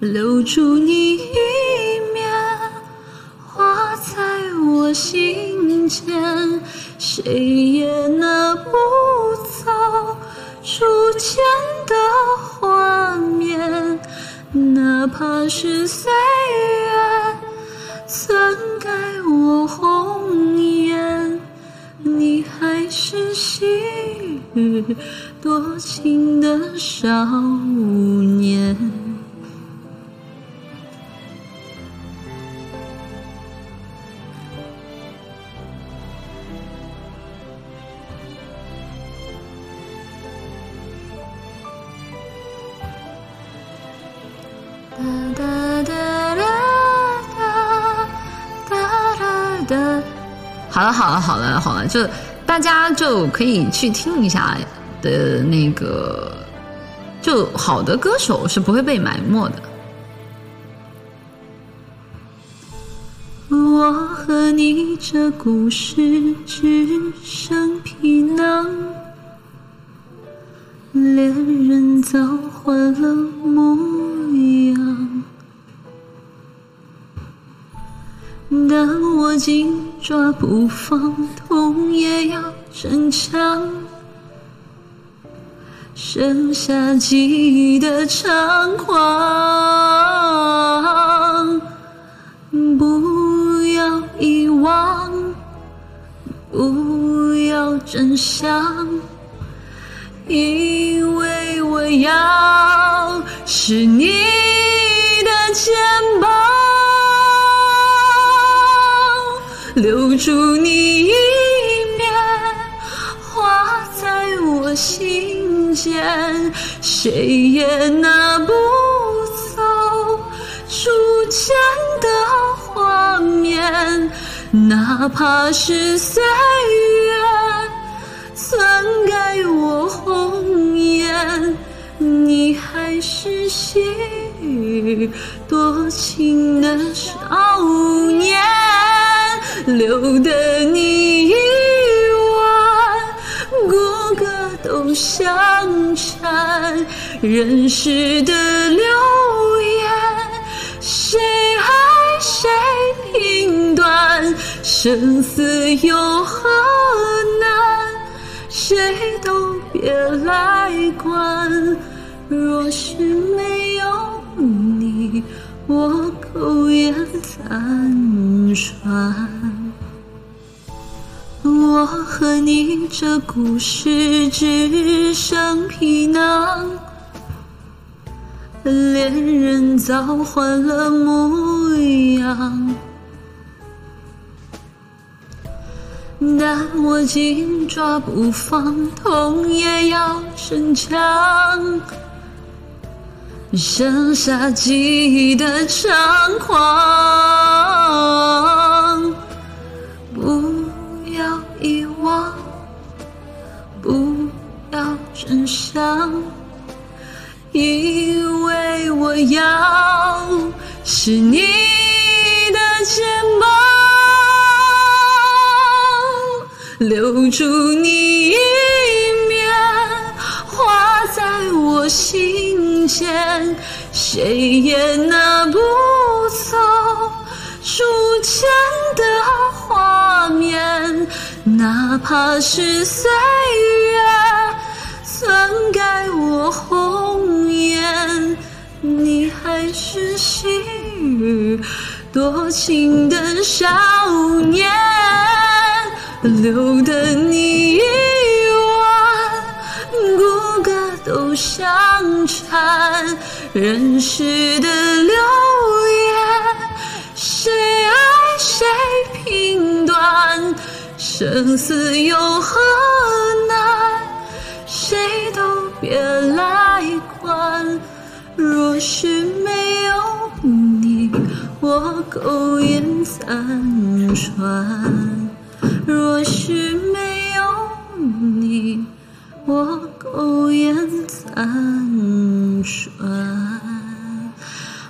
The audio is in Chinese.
留住你一面，画在我心间，谁也拿不走初见的画面，哪怕是岁月曾改我红 多情的少年。哒哒哒好了好了好了好了，就大家就可以去听一下的那个，就好的歌手是不会被埋没的。我和你这故事只剩皮囊，恋人早换了模让我紧抓不放，痛也要逞强，剩下记忆的猖狂。不要遗忘，不要真相，因为我要是你的肩膀。留住你一面，画在我心间，谁也拿不走初见的画面，哪怕是岁月曾改我红颜，你还是昔日多情的少年。留得你一晚，骨骼都相缠。人世的流言，谁爱谁评断？生死有何难？谁都别来管。若是没有你，我苟延残喘。我和你这故事只剩皮囊，恋人早换了模样，但我紧抓不放，痛也要逞强，剩下记忆的猖狂。真相，因为我要是你的肩膀，留住你一面，画在我心间，谁也拿不走初见的画面，哪怕是岁月曾改我红颜，你还是昔日多情的少年，留得你一晚，骨骼都相缠，人世的流言。谁爱谁评断？生死有何难？谁都别来管。若是没有你，我苟延残喘；若是没有你，我苟延残喘。